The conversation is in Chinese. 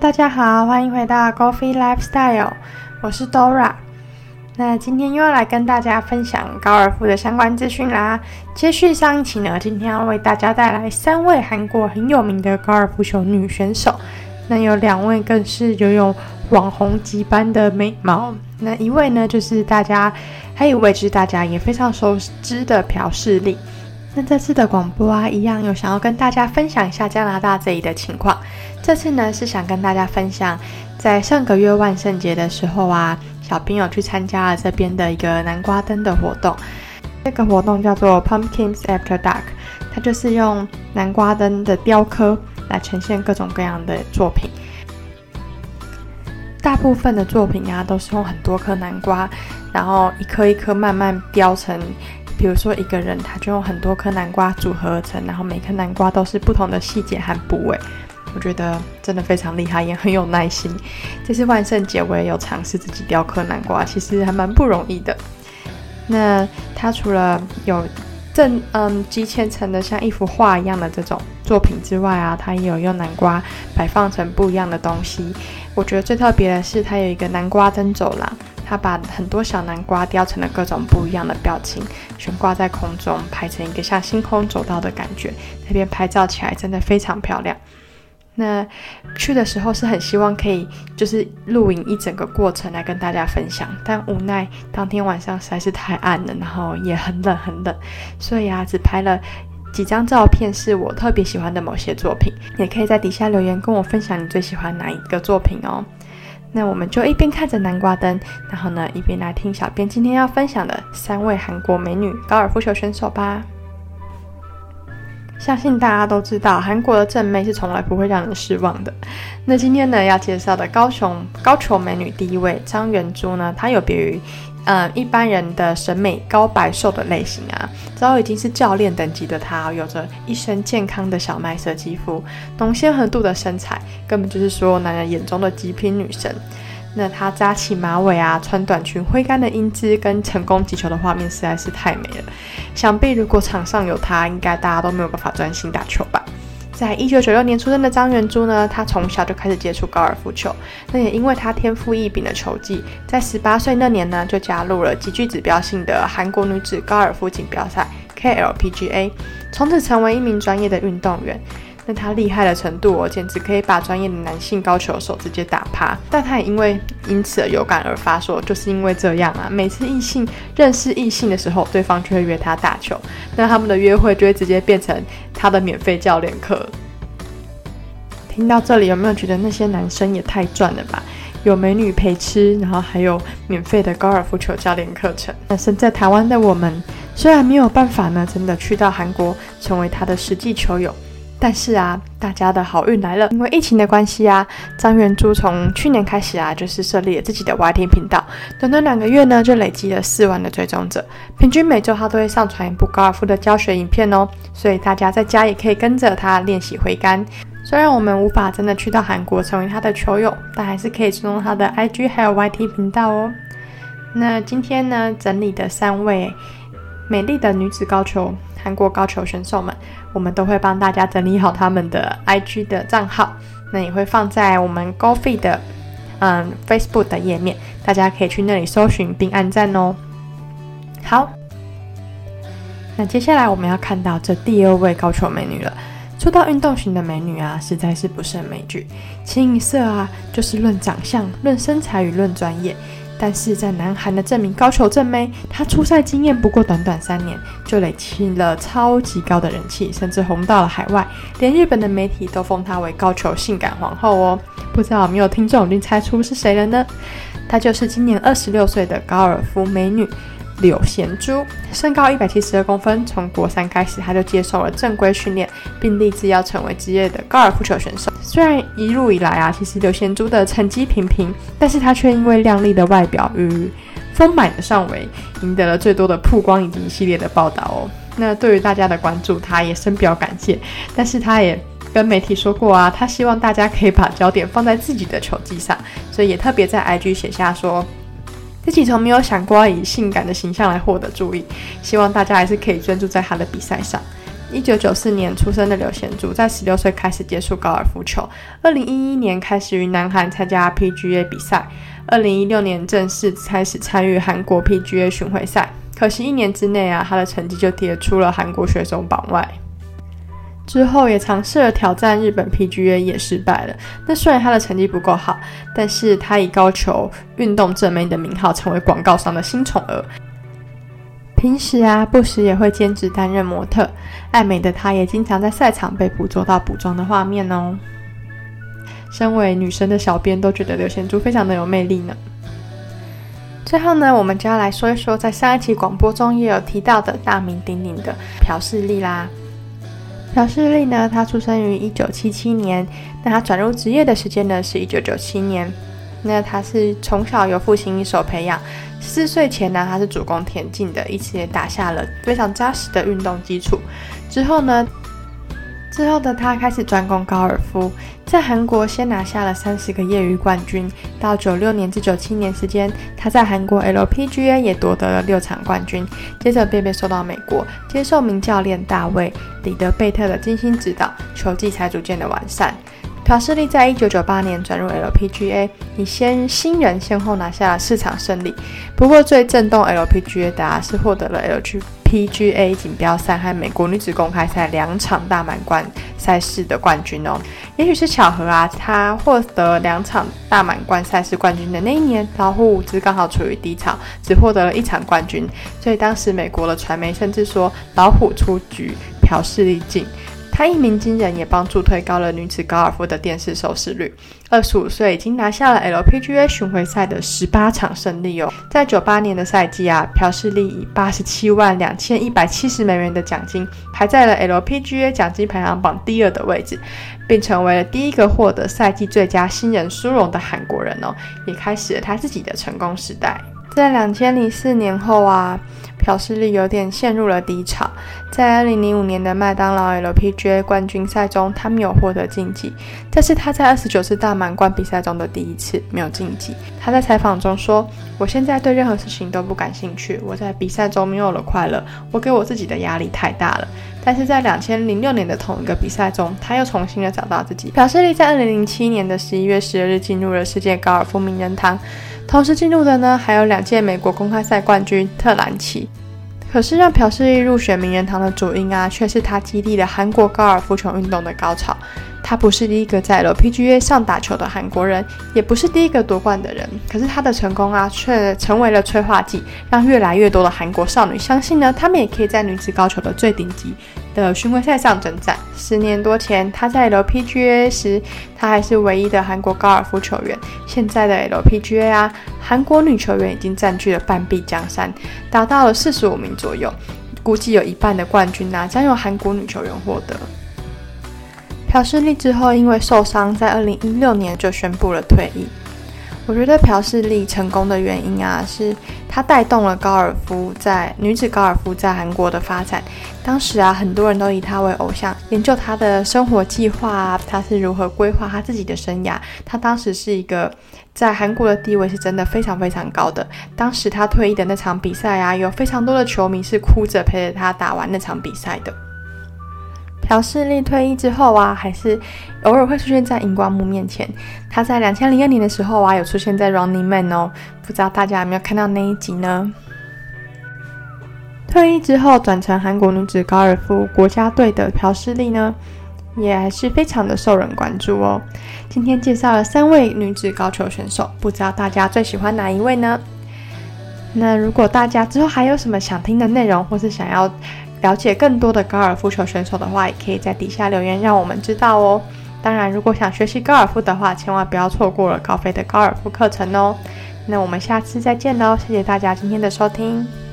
大家好，欢迎回到 Coffee Lifestyle，我是 Dora。那今天又要来跟大家分享高尔夫的相关资讯啦。接续上一期呢，今天要为大家带来三位韩国很有名的高尔夫球女选手。那有两位更是拥有网红级般的美貌。那一位呢，就是大家还有一位就是大家也非常熟知的朴世丽。那这次的广播啊，一样有想要跟大家分享一下加拿大这里的情况。这次呢是想跟大家分享，在上个月万圣节的时候啊，小兵有去参加了这边的一个南瓜灯的活动。这个活动叫做 Pumpkins After Dark，它就是用南瓜灯的雕刻来呈现各种各样的作品。大部分的作品啊，都是用很多颗南瓜，然后一颗一颗慢慢雕成。比如说一个人，他就用很多颗南瓜组合而成，然后每颗南瓜都是不同的细节和部位。我觉得真的非常厉害，也很有耐心。这次万圣节我也有尝试自己雕刻南瓜，其实还蛮不容易的。那他除了有正嗯几千层的像一幅画一样的这种作品之外啊，他也有用南瓜摆放成不一样的东西。我觉得最特别的是，他有一个南瓜灯走廊，他把很多小南瓜雕成了各种不一样的表情，悬挂在空中，排成一个像星空走道的感觉。那边拍照起来真的非常漂亮。那去的时候是很希望可以就是录影一整个过程来跟大家分享，但无奈当天晚上实在是太暗了，然后也很冷很冷，所以啊只拍了几张照片，是我特别喜欢的某些作品。也可以在底下留言跟我分享你最喜欢哪一个作品哦。那我们就一边看着南瓜灯，然后呢一边来听小编今天要分享的三位韩国美女高尔夫球选手吧。相信大家都知道，韩国的正妹是从来不会让人失望的。那今天呢，要介绍的高雄高球美女第一位张元珠呢，她有别于，呃，一般人的审美高白瘦的类型啊，早已经是教练等级的她，有着一身健康的小麦色肌肤，浓纤合度的身材，根本就是所有男人眼中的极品女神。那她扎起马尾啊，穿短裙挥杆的英姿跟成功击球的画面实在是太美了。想必如果场上有她，应该大家都没有办法专心打球吧。在一九九六年出生的张元珠呢，她从小就开始接触高尔夫球。那也因为她天赋异禀的球技，在十八岁那年呢，就加入了极具指标性的韩国女子高尔夫锦标赛 KLPGA，从此成为一名专业的运动员。那他厉害的程度哦，简直可以把专业的男性高球手直接打趴。但他也因为因此而有感而发，说就是因为这样啊，每次异性认识异性的时候，对方就会约他打球，那他们的约会就会直接变成他的免费教练课。听到这里，有没有觉得那些男生也太赚了吧？有美女陪吃，然后还有免费的高尔夫球教练课程。那身在台湾的我们，虽然没有办法呢，真的去到韩国成为他的实际球友。但是啊，大家的好运来了，因为疫情的关系啊，张元珠从去年开始啊，就是设立了自己的 YT 频道，短短两个月呢，就累积了四万的追踪者，平均每周他都会上传一部高尔夫的教学影片哦，所以大家在家也可以跟着他练习挥杆。虽然我们无法真的去到韩国成为他的球友，但还是可以追踪他的 IG 还有 YT 频道哦。那今天呢，整理的三位美丽的女子高球。韩国高球选手们，我们都会帮大家整理好他们的 IG 的账号，那也会放在我们 Gofee 的嗯 Facebook 的页面，大家可以去那里搜寻并按赞哦。好，那接下来我们要看到这第二位高球美女了。说到运动型的美女啊，实在是不胜枚举，清一色啊，就是论长相、论身材与论专业。但是在南韩的这名高球正妹，她出赛经验不过短短三年，就累积了超级高的人气，甚至红到了海外，连日本的媒体都封她为高球性感皇后哦。不知道有没有听众已经猜出是谁了呢？她就是今年二十六岁的高尔夫美女。柳贤珠身高一百七十二公分，从国三开始，他就接受了正规训练，并立志要成为职业的高尔夫球选手。虽然一路以来啊，其实柳贤珠的成绩平平，但是他却因为靓丽的外表与丰满的上围，赢得了最多的曝光以及一系列的报道哦。那对于大家的关注，他也深表感谢。但是他也跟媒体说过啊，他希望大家可以把焦点放在自己的球技上，所以也特别在 IG 写下说。自己从没有想过以性感的形象来获得注意，希望大家还是可以专注在他的比赛上。一九九四年出生的刘贤珠，在十六岁开始接触高尔夫球。二零一一年开始于南韩参加 PGA 比赛。二零一六年正式开始参与韩国 PGA 巡回赛。可惜一年之内啊，他的成绩就跌出了韩国选手榜外。之后也尝试了挑战日本 PGA，也失败了。那虽然他的成绩不够好，但是他以高球运动正妹的名号，成为广告商的新宠儿。平时啊，不时也会兼职担任模特。爱美的她也经常在赛场被捕捉到补妆的画面哦。身为女生的小编都觉得刘贤珠非常的有魅力呢。最后呢，我们就要来说一说，在上一期广播中也有提到的大名鼎鼎的朴世丽啦。朴世利呢，他出生于一九七七年，那他转入职业的时间呢是一九九七年。那他是从小由父亲一手培养。四岁前呢，他是主攻田径的，一直也打下了非常扎实的运动基础。之后呢，之后的他开始专攻高尔夫，在韩国先拿下了三十个业余冠军。到九六年至九七年时间，他在韩国 LPGA 也夺得了六场冠军。接着便被送到美国，接受名教练大卫·里德贝特的精心指导，球技才逐渐的完善。朴世丽在一九九八年转入 LPGA，以先新人先后拿下了四场胜利。不过最震动 LPGA 的是获得了 LPGA 锦标赛和美国女子公开赛两场大满贯赛事的冠军哦。也许是巧合啊，他获得两场大满贯赛事冠军的那一年，老虎伍兹刚好处于低潮，只获得了一场冠军。所以当时美国的传媒甚至说老虎出局，朴世丽进。他一鸣惊人，也帮助推高了女子高尔夫的电视收视率。二十五岁已经拿下了 LPGA 巡回赛的十八场胜利哦。在九八年的赛季啊，朴世丽以八十七万两千一百七十美元的奖金，排在了 LPGA 奖金排行榜第二的位置，并成为了第一个获得赛季最佳新人殊荣的韩国人哦，也开始了他自己的成功时代。在两千零四年后啊。朴世丽有点陷入了低潮。在二零零五年的麦当劳 LPGA 冠军赛中，他没有获得晋级，这是他在二十九次大满贯比赛中的第一次没有晋级。他在采访中说：“我现在对任何事情都不感兴趣，我在比赛中没有了快乐，我给我自己的压力太大了。”但是在两千零六年的同一个比赛中，他又重新的找到自己。朴世丽在二零零七年的十一月十二日进入了世界高尔夫名人堂。同时进入的呢，还有两届美国公开赛冠军特兰奇。可是让朴世丽入选名人堂的主因啊，却是他激励了韩国高尔夫球运动的高潮。他不是第一个在 LPGA 上打球的韩国人，也不是第一个夺冠的人。可是他的成功啊，却成为了催化剂，让越来越多的韩国少女相信呢，他们也可以在女子高球的最顶级的巡回赛上征战。十年多前，他在 LPGA 时，他还是唯一的韩国高尔夫球员。现在的 LPGA 啊，韩国女球员已经占据了半壁江山，达到了四十五名左右，估计有一半的冠军啊，将由韩国女球员获得。朴世丽之后因为受伤，在二零一六年就宣布了退役。我觉得朴世丽成功的原因啊，是她带动了高尔夫在女子高尔夫在韩国的发展。当时啊，很多人都以她为偶像，研究她的生活计划啊，她是如何规划她自己的生涯。她当时是一个在韩国的地位是真的非常非常高的。当时她退役的那场比赛啊，有非常多的球迷是哭着陪着她打完那场比赛的。朴世丽退役之后啊，还是偶尔会出现在荧光幕面前。他在两千零二年的时候啊，有出现在《Running Man》哦，不知道大家有没有看到那一集呢？退役之后转成韩国女子高尔夫国家队的朴世丽呢，也还是非常的受人关注哦。今天介绍了三位女子高球选手，不知道大家最喜欢哪一位呢？那如果大家之后还有什么想听的内容，或是想要了解更多的高尔夫球选手的话，也可以在底下留言让我们知道哦。当然，如果想学习高尔夫的话，千万不要错过了高飞的高尔夫课程哦。那我们下次再见喽，谢谢大家今天的收听。